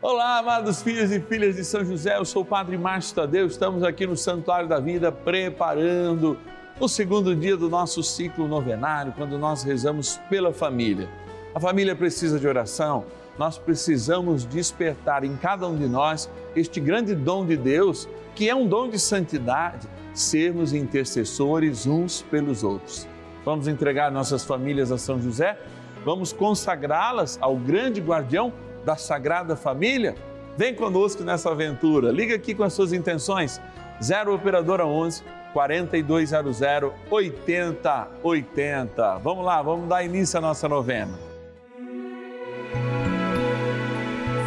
Olá, amados filhos e filhas de São José, eu sou o Padre Márcio Tadeu, estamos aqui no Santuário da Vida preparando o segundo dia do nosso ciclo novenário, quando nós rezamos pela família. A família precisa de oração, nós precisamos despertar em cada um de nós este grande dom de Deus, que é um dom de santidade, sermos intercessores uns pelos outros. Vamos entregar nossas famílias a São José? Vamos consagrá-las ao grande guardião da Sagrada Família? Vem conosco nessa aventura. Liga aqui com as suas intenções. 0 Operadora 11 4200 8080. Vamos lá, vamos dar início à nossa novena.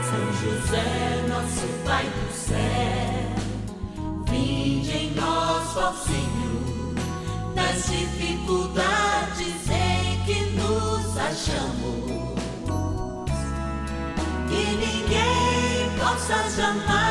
São José, nosso Pai do céu, vinde em nós, ó Senhor, nas dificuldades em que nos achamos ninguém possa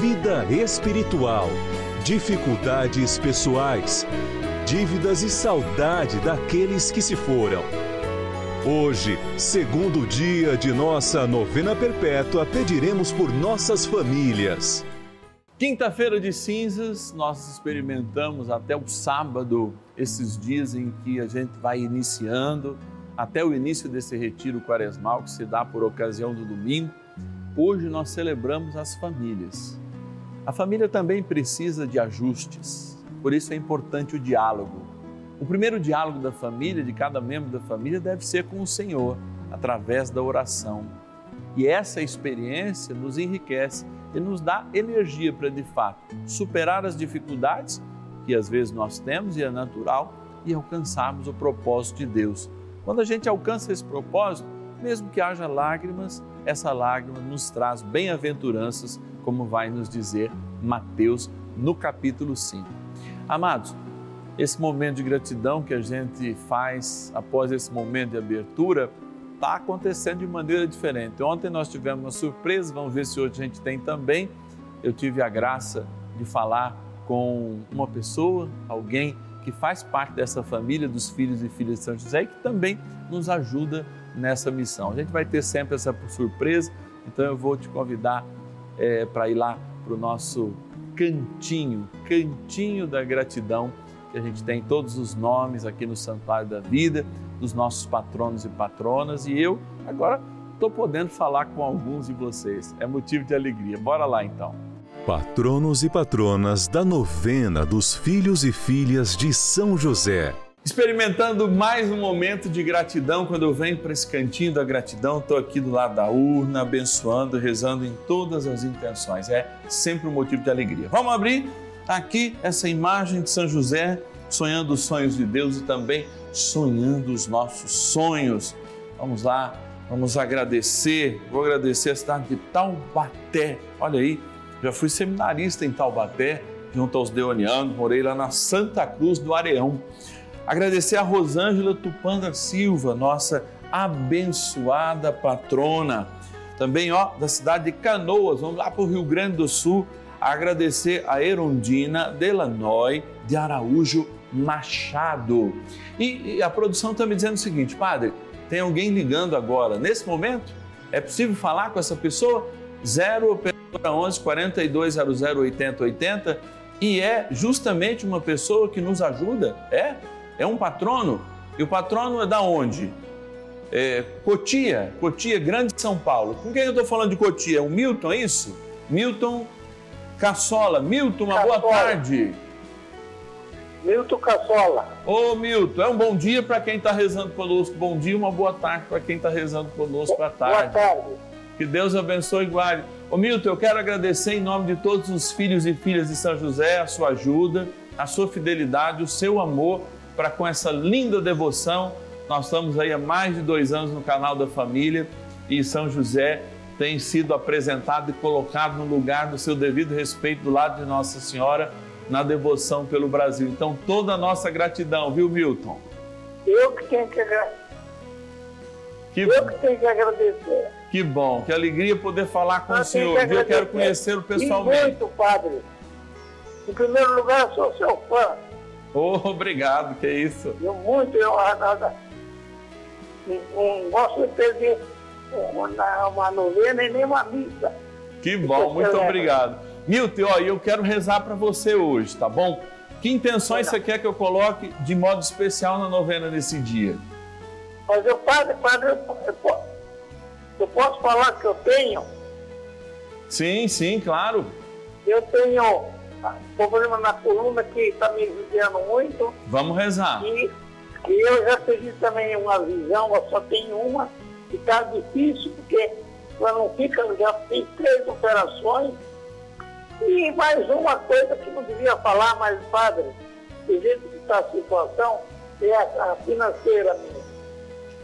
vida espiritual, dificuldades pessoais, dívidas e saudade daqueles que se foram. Hoje, segundo dia de nossa novena perpétua, pediremos por nossas famílias. Quinta-feira de cinzas, nós experimentamos até o sábado esses dias em que a gente vai iniciando, até o início desse retiro quaresmal que se dá por ocasião do domingo. Hoje nós celebramos as famílias. A família também precisa de ajustes, por isso é importante o diálogo. O primeiro diálogo da família, de cada membro da família, deve ser com o Senhor, através da oração. E essa experiência nos enriquece e nos dá energia para, de fato, superar as dificuldades que às vezes nós temos e é natural e alcançarmos o propósito de Deus. Quando a gente alcança esse propósito, mesmo que haja lágrimas, essa lágrima nos traz bem-aventuranças, como vai nos dizer Mateus no capítulo 5. Amados, esse momento de gratidão que a gente faz após esse momento de abertura está acontecendo de maneira diferente. Ontem nós tivemos uma surpresa, vamos ver se hoje a gente tem também. Eu tive a graça de falar com uma pessoa, alguém que faz parte dessa família dos filhos e filhas de São José e que também nos ajuda nessa missão. A gente vai ter sempre essa surpresa, então eu vou te convidar é, para ir lá para o nosso cantinho, cantinho da gratidão, que a gente tem todos os nomes aqui no Santuário da Vida, dos nossos patronos e patronas, e eu agora estou podendo falar com alguns de vocês. É motivo de alegria. Bora lá então. Patronos e patronas da novena dos filhos e filhas de São José. Experimentando mais um momento de gratidão, quando eu venho para esse cantinho da gratidão, estou aqui do lado da urna, abençoando, rezando em todas as intenções. É sempre um motivo de alegria. Vamos abrir aqui essa imagem de São José, sonhando os sonhos de Deus e também sonhando os nossos sonhos. Vamos lá, vamos agradecer. Vou agradecer a cidade de Taubaté. Olha aí, já fui seminarista em Taubaté, junto aos Deonianos, morei lá na Santa Cruz do Areão. Agradecer a Rosângela Tupanda Silva, nossa abençoada patrona. Também, ó, da cidade de Canoas, vamos lá para o Rio Grande do Sul, agradecer a Erundina Delanoy de Araújo Machado. E, e a produção está me dizendo o seguinte, padre, tem alguém ligando agora. Nesse momento, é possível falar com essa pessoa? 0 operadora 11 4200 8080 e é justamente uma pessoa que nos ajuda, é? É um patrono. E o patrono é da onde? é, Cotia, Cotia, Grande São Paulo. Com quem eu estou falando de Cotia? O Milton, é isso? Milton Cassola. Milton, uma boa Cassola. tarde. Milton Cassola. Ô Milton, é um bom dia para quem está rezando conosco. Bom dia, uma boa tarde para quem está rezando conosco à Boa tarde. tarde. Que Deus abençoe e guarde. Ô Milton, eu quero agradecer em nome de todos os filhos e filhas de São José a sua ajuda, a sua fidelidade, o seu amor para com essa linda devoção. Nós estamos aí há mais de dois anos no canal da família e São José tem sido apresentado e colocado no lugar do seu devido respeito do lado de Nossa Senhora na devoção pelo Brasil. Então, toda a nossa gratidão, viu, Milton? Eu que tenho que, agra- Que, eu que tenho que agradecer. que bom, que alegria poder falar com Eu o senhor. que? Eu quero agradecer. conhecê-lo E pessoalmente. muito, padre. Em primeiro lugar, eu sou seu fã. Oh, obrigado, que isso. Eu muito, eu nada. Não gosto de perder uma, uma novena e nem uma missa. Que bom, muito obrigado. Milton, ó, eu quero rezar para você hoje, tá bom? Que intenções você quer que eu coloque de modo especial na novena nesse dia? Mas eu, padre, padre, eu, eu posso falar que eu tenho? Sim, sim, claro. Eu tenho problema na coluna que está me judiando muito. Vamos rezar. E, e eu já pedi também uma visão, eu só tenho uma, e está difícil, porque ela não fica, já fiz três operações. E mais uma coisa que não devia falar, mas padre, do jeito que está a situação, é a, a financeira minha.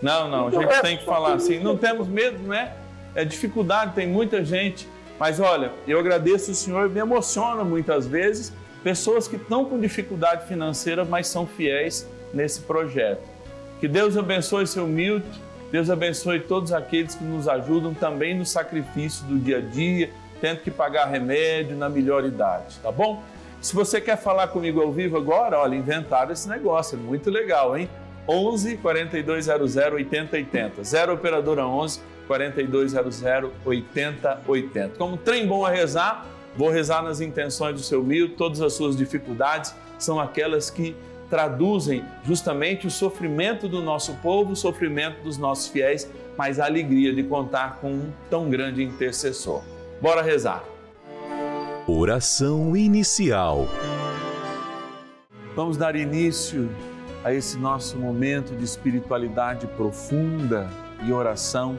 Não, não, a Então, gente é tem que falar assim. Não temos medo, né? É dificuldade, tem muita gente. Mas olha, eu agradeço o senhor, me emociona muitas vezes pessoas que estão com dificuldade financeira, mas são fiéis nesse projeto. Que Deus abençoe seu Milton, Deus abençoe todos aqueles que nos ajudam também no sacrifício do dia a dia, tendo que pagar remédio na melhor idade, tá bom? Se você quer falar comigo ao vivo agora, olha, inventaram esse negócio, é muito legal, hein? 11 4200 8080. 0 operadora 11 4200 8080. Como trem bom a rezar, vou rezar nas intenções do seu Milton, todas as suas dificuldades são aquelas que traduzem justamente o sofrimento do nosso povo, o sofrimento dos nossos fiéis, mas a alegria de contar com um tão grande intercessor. Bora rezar. Oração inicial. Vamos dar início a esse nosso momento de espiritualidade profunda e oração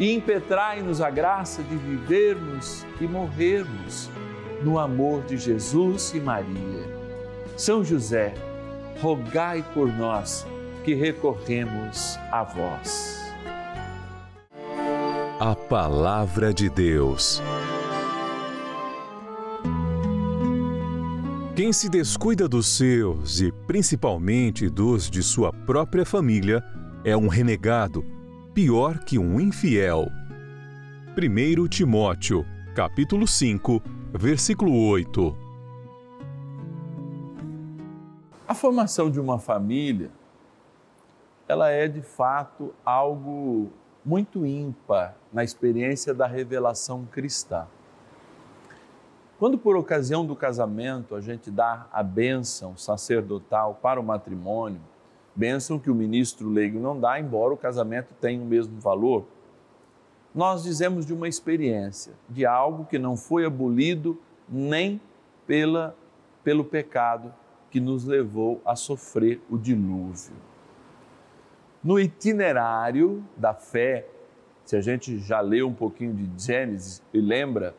e impetrai-nos a graça de vivermos e morrermos no amor de Jesus e Maria. São José, rogai por nós que recorremos a vós. A Palavra de Deus. Quem se descuida dos seus e principalmente dos de sua própria família é um renegado pior que um infiel. 1 Timóteo, capítulo 5, versículo 8. A formação de uma família, ela é de fato algo muito ímpar na experiência da revelação cristã. Quando por ocasião do casamento a gente dá a bênção sacerdotal para o matrimônio, bênção que o ministro leigo não dá, embora o casamento tenha o mesmo valor, nós dizemos de uma experiência, de algo que não foi abolido nem pela, pelo pecado que nos levou a sofrer o dilúvio. No itinerário da fé, se a gente já leu um pouquinho de Gênesis e lembra,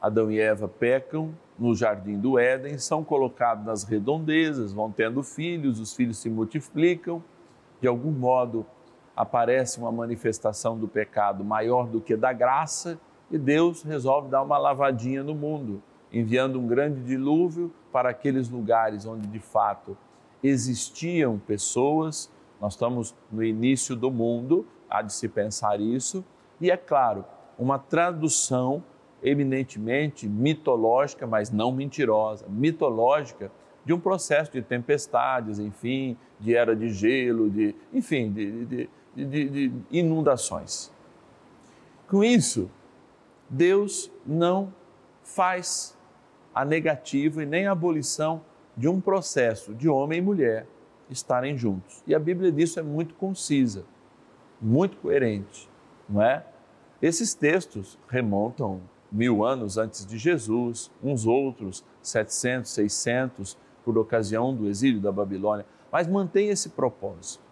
Adão e Eva pecam no jardim do Éden, são colocados nas redondezas, vão tendo filhos, os filhos se multiplicam, de algum modo aparece uma manifestação do pecado maior do que da graça e Deus resolve dar uma lavadinha no mundo, enviando um grande dilúvio para aqueles lugares onde de fato existiam pessoas. Nós estamos no início do mundo, há de se pensar isso, e é claro, uma tradução eminentemente mitológica, mas não mentirosa, mitológica de um processo de tempestades, enfim, de era de gelo, de, enfim, de, de, de, de inundações. Com isso, Deus não faz a negativa e nem a abolição de um processo de homem e mulher estarem juntos. E a Bíblia disso é muito concisa, muito coerente, não é? Esses textos remontam mil anos antes de Jesus, uns outros 700, 600, por ocasião do exílio da Babilônia, mas mantém esse propósito.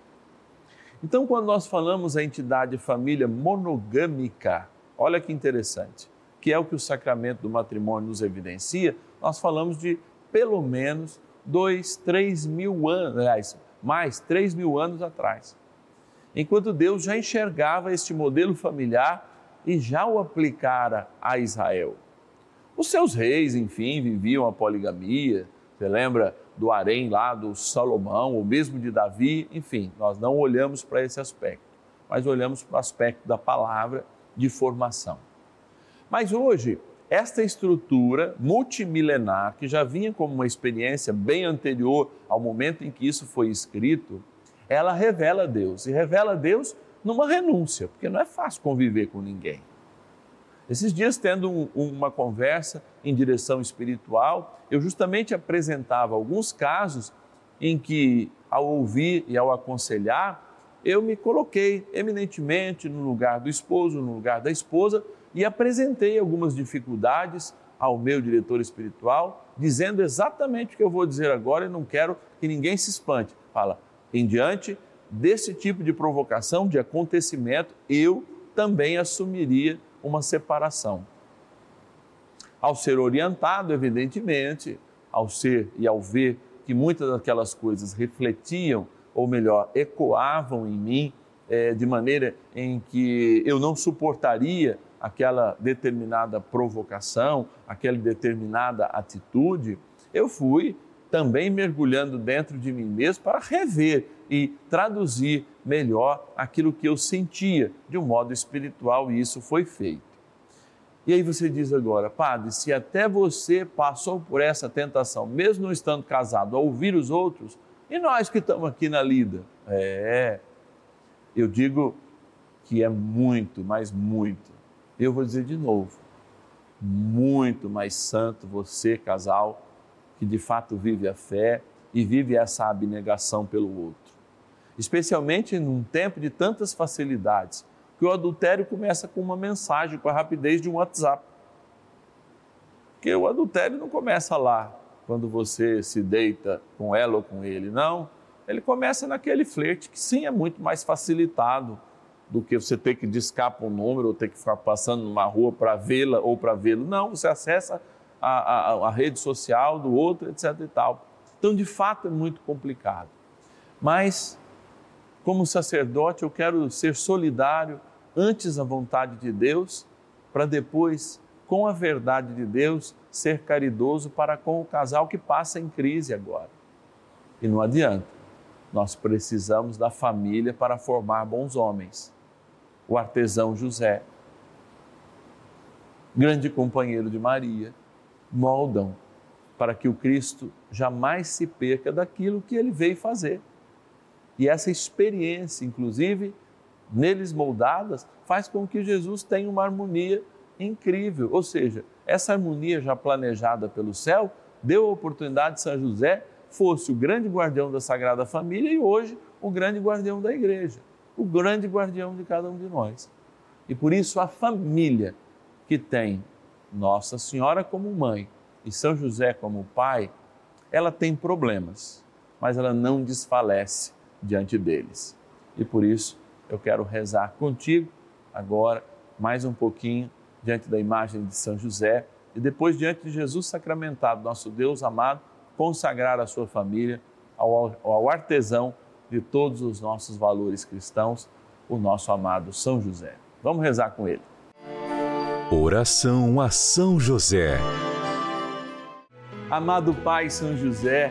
Então, quando nós falamos a entidade família monogâmica, olha que interessante, que é o que o sacramento do matrimônio nos evidencia, nós falamos de pelo menos dois, três mil anos, aliás, mais três mil anos atrás. Enquanto Deus já enxergava este modelo familiar e já o aplicara a Israel. Os seus reis, enfim, viviam a poligamia. Você lembra do harém lá do Salomão, ou mesmo de Davi? Enfim, nós não olhamos para esse aspecto, mas olhamos para o aspecto da palavra de formação. Mas hoje, esta estrutura multimilenar, que já vinha como uma experiência bem anterior ao momento em que isso foi escrito, ela revela Deus. E revela Deus numa renúncia, porque não é fácil conviver com ninguém. Esses dias, tendo um, uma conversa em direção espiritual, eu justamente apresentava alguns casos em que, ao ouvir e ao aconselhar, eu me coloquei eminentemente no lugar do esposo, no lugar da esposa e apresentei algumas dificuldades ao meu diretor espiritual, dizendo exatamente o que eu vou dizer agora e não quero que ninguém se espante. Fala, em diante desse tipo de provocação, de acontecimento, eu também assumiria uma separação. Ao ser orientado, evidentemente, ao ser e ao ver que muitas daquelas coisas refletiam, ou melhor, ecoavam em mim, é, de maneira em que eu não suportaria aquela determinada provocação, aquela determinada atitude, eu fui também mergulhando dentro de mim mesmo para rever e traduzir melhor aquilo que eu sentia de um modo espiritual e isso foi feito. E aí você diz agora, padre, se até você passou por essa tentação, mesmo não estando casado, a ouvir os outros, e nós que estamos aqui na lida? É, eu digo que é muito, mas muito. Eu vou dizer de novo, muito mais santo você, casal, que de fato vive a fé e vive essa abnegação pelo outro especialmente num tempo de tantas facilidades, que o adultério começa com uma mensagem, com a rapidez de um WhatsApp. Porque o adultério não começa lá, quando você se deita com ela ou com ele, não. Ele começa naquele flerte, que sim é muito mais facilitado do que você ter que discar para um número ou ter que ficar passando numa rua para vê-la ou para vê-lo. Não, você acessa a, a, a rede social do outro, etc. e tal. Então, de fato, é muito complicado. Mas como sacerdote, eu quero ser solidário antes à vontade de Deus, para depois com a verdade de Deus, ser caridoso para com o casal que passa em crise agora. E não adianta, nós precisamos da família para formar bons homens. O artesão José, grande companheiro de Maria, moldam para que o Cristo jamais se perca daquilo que ele veio fazer. E essa experiência, inclusive, neles moldadas, faz com que Jesus tenha uma harmonia incrível. Ou seja, essa harmonia já planejada pelo céu deu a oportunidade de São José fosse o grande guardião da Sagrada Família e hoje o grande guardião da igreja, o grande guardião de cada um de nós. E por isso a família que tem Nossa Senhora como mãe e São José como pai, ela tem problemas, mas ela não desfalece diante deles. E por isso eu quero rezar contigo agora mais um pouquinho diante da imagem de São José e depois diante de Jesus sacramentado, nosso Deus amado, consagrar a sua família ao, ao artesão de todos os nossos valores cristãos, o nosso amado São José. Vamos rezar com ele. Oração a São José. Amado Pai São José,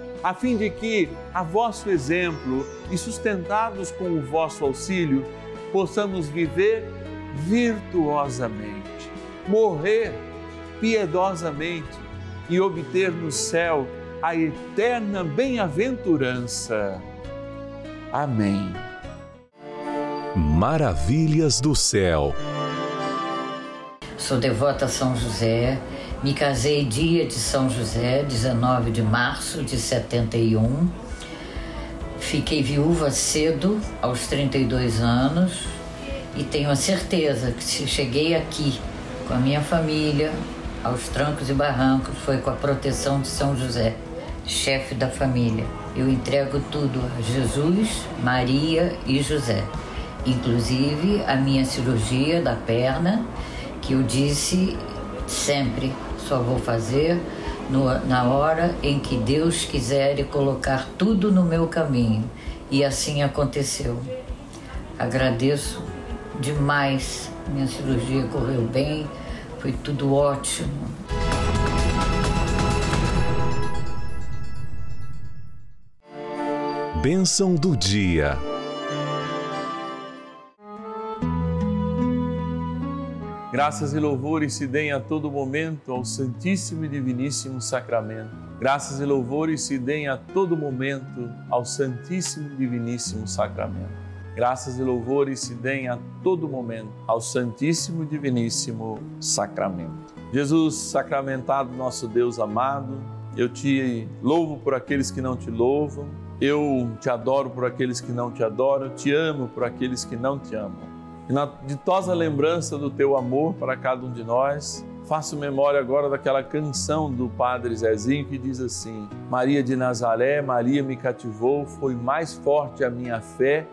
a fim de que, a vosso exemplo e sustentados com o vosso auxílio, possamos viver virtuosamente, morrer piedosamente e obter no céu a eterna bem-aventurança. Amém. Maravilhas do céu. Sou devota a São José. Me casei dia de São José, 19 de março de 71. Fiquei viúva cedo, aos 32 anos, e tenho a certeza que se cheguei aqui com a minha família, aos trancos e barrancos foi com a proteção de São José, chefe da família. Eu entrego tudo a Jesus, Maria e José, inclusive a minha cirurgia da perna, que eu disse sempre só vou fazer no, na hora em que Deus quiser e colocar tudo no meu caminho. E assim aconteceu. Agradeço demais. Minha cirurgia correu bem foi tudo ótimo. Bênção do dia. Graças e louvores se deem a todo momento ao Santíssimo e Diviníssimo Sacramento. Graças e louvores se deem a todo momento ao Santíssimo e Diviníssimo Sacramento. Graças e louvores se deem a todo momento ao Santíssimo e Diviníssimo Sacramento. Jesus sacramentado, nosso Deus amado, eu te louvo por aqueles que não te louvam, eu te adoro por aqueles que não te adoram, eu te amo por aqueles que não te amam. E na ditosa lembrança do teu amor para cada um de nós, faço memória agora daquela canção do Padre Zezinho que diz assim: Maria de Nazaré, Maria me cativou, foi mais forte a minha fé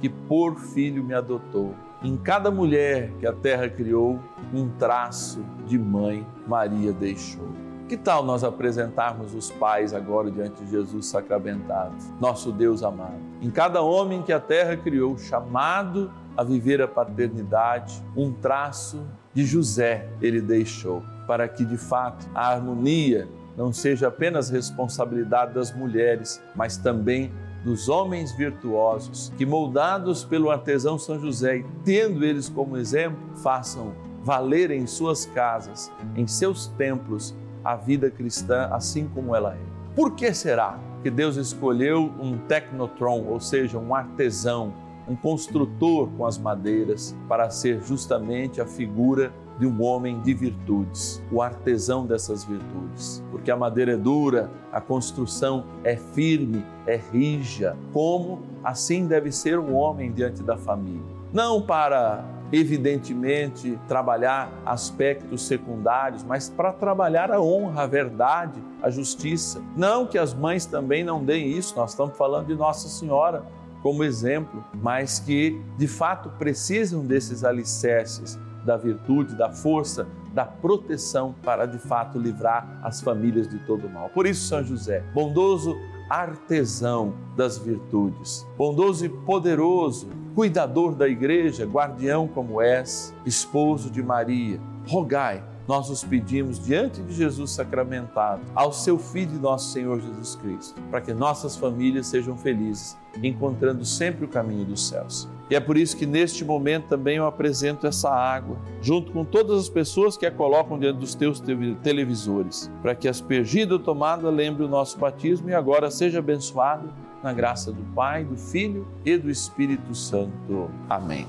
que por filho me adotou. Em cada mulher que a terra criou, um traço de mãe Maria deixou. Que tal nós apresentarmos os pais agora diante de Jesus sacramentado, nosso Deus amado? Em cada homem que a terra criou, chamado a viver a paternidade, um traço de José ele deixou, para que de fato a harmonia não seja apenas responsabilidade das mulheres, mas também dos homens virtuosos, que moldados pelo artesão São José e tendo eles como exemplo, façam valer em suas casas, em seus templos, a vida cristã assim como ela é. Por que será que Deus escolheu um tecnotron, ou seja, um artesão, um construtor com as madeiras, para ser justamente a figura de um homem de virtudes, o artesão dessas virtudes. Porque a madeira é dura, a construção é firme, é rija, como assim deve ser um homem diante da família. Não para evidentemente, trabalhar aspectos secundários, mas para trabalhar a honra, a verdade, a justiça. Não que as mães também não deem isso, nós estamos falando de Nossa Senhora como exemplo, mas que de fato precisam desses alicerces da virtude, da força, da proteção para de fato livrar as famílias de todo mal. Por isso, São José, bondoso artesão das virtudes, bondoso e poderoso, cuidador da igreja, guardião como és, esposo de Maria, rogai nós os pedimos diante de Jesus sacramentado, ao seu Filho, nosso Senhor Jesus Cristo, para que nossas famílias sejam felizes, encontrando sempre o caminho dos céus. E é por isso que neste momento também eu apresento essa água, junto com todas as pessoas que a colocam diante dos teus televisores, para que aspergida ou tomada lembre o nosso batismo e agora seja abençoado na graça do Pai, do Filho e do Espírito Santo. Amém.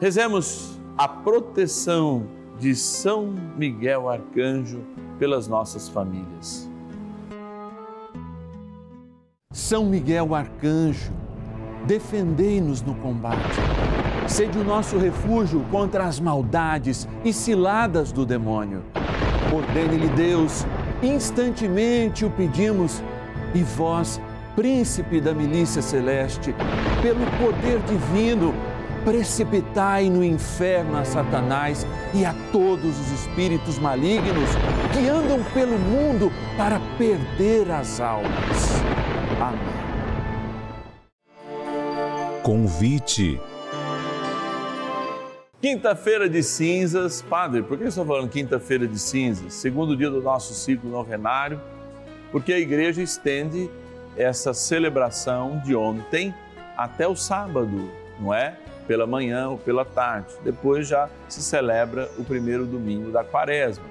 Rezemos a proteção de São Miguel Arcanjo pelas nossas famílias. São Miguel Arcanjo, defendei-nos no combate. Sede o nosso refúgio contra as maldades e ciladas do demônio. Ordene-lhe Deus, instantemente o pedimos, e vós, príncipe da milícia celeste, pelo poder divino, precipitai no inferno a Satanás e a todos os espíritos malignos que andam pelo mundo para perder as almas. Amém. Convite. Quinta-feira de cinzas, padre, por que eu estou falando quinta-feira de cinzas? Segundo dia do nosso ciclo novenário, porque a igreja estende essa celebração de ontem até o sábado, não é? Pela manhã ou pela tarde. Depois já se celebra o primeiro domingo da quaresma.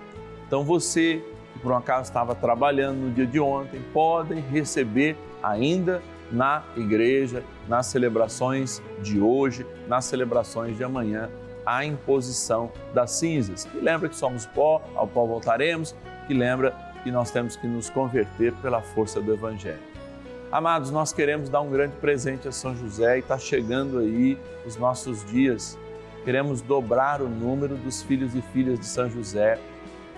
Então você, que por um acaso estava trabalhando no dia de ontem, podem receber ainda na igreja, nas celebrações de hoje, nas celebrações de amanhã, a imposição das cinzas. Que lembra que somos pó, ao pó voltaremos, que lembra que nós temos que nos converter pela força do Evangelho. Amados, nós queremos dar um grande presente a São José e está chegando aí os nossos dias. Queremos dobrar o número dos filhos e filhas de São José.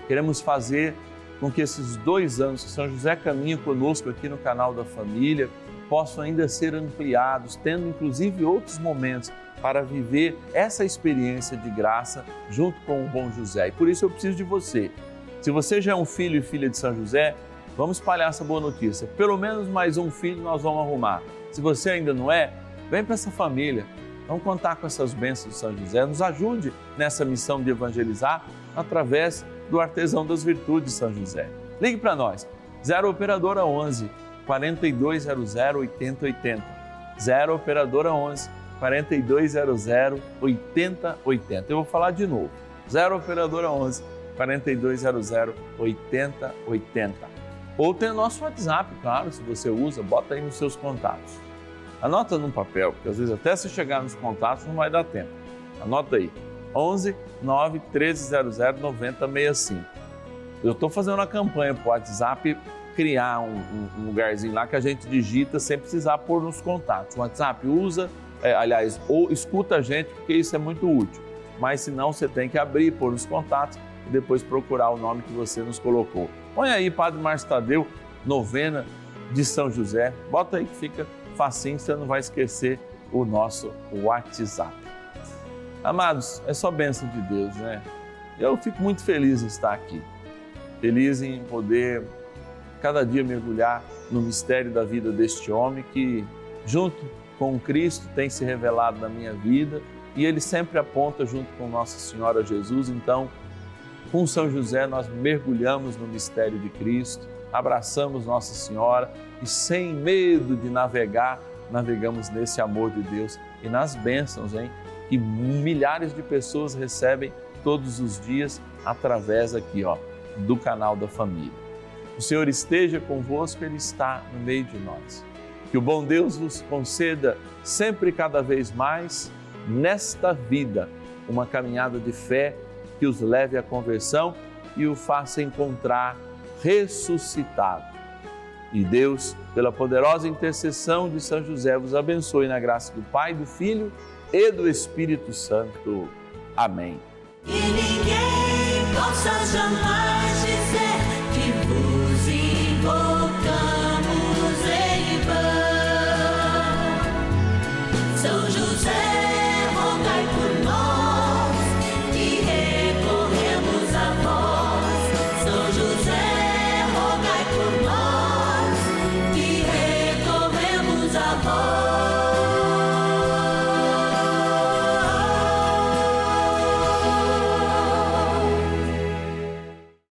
Queremos fazer com que esses dois anos que São José caminha conosco aqui no canal da família possam ainda ser ampliados, tendo inclusive outros momentos para viver essa experiência de graça junto com o bom José. E por isso eu preciso de você. Se você já é um filho e filha de São José, Vamos espalhar essa boa notícia. Pelo menos mais um filho nós vamos arrumar. Se você ainda não é, vem para essa família. Vamos contar com essas bênçãos de São José. Nos ajude nessa missão de evangelizar através do artesão das virtudes de São José. Ligue para nós. 0 Operadora 11 4200 8080. 0 Operadora 11 4200 8080. Eu vou falar de novo. 0 Operadora 11 4200 8080. Ou tem o nosso WhatsApp, claro, se você usa, bota aí nos seus contatos. Anota num papel, porque às vezes até se chegar nos contatos não vai dar tempo. Anota aí, 11 9 1300 9065. Eu estou fazendo uma campanha para o WhatsApp criar um, um, um, lugarzinho lá que a gente digita sem precisar pôr nos contatos. O WhatsApp usa, é, aliás, ou escuta a gente, porque isso é muito útil. Mas se não, você tem que abrir, pôr nos contatos e depois procurar o nome que você nos colocou. Põe aí, Padre Márcio Tadeu, novena de São José. Bota aí que fica facinho, você não vai esquecer o nosso WhatsApp. Amados, é só bênção de Deus, né? Eu fico muito feliz de estar aqui. feliz em poder cada dia mergulhar no mistério da vida deste homem que, junto com Cristo, tem se revelado na minha vida e ele sempre aponta junto com Nossa Senhora Jesus. Então, com São José, nós mergulhamos no mistério de Cristo, abraçamos Nossa Senhora e, sem medo de navegar, navegamos nesse amor de Deus e nas bênçãos, hein? Que milhares de pessoas recebem todos os dias através aqui, ó, do canal da família. O Senhor esteja convosco, Ele está no meio de nós. Que o bom Deus vos conceda sempre e cada vez mais nesta vida uma caminhada de fé que os leve à conversão e o faça encontrar ressuscitado. E Deus, pela poderosa intercessão de São José, vos abençoe na graça do Pai, do Filho e do Espírito Santo. Amém. Ninguém possa jamais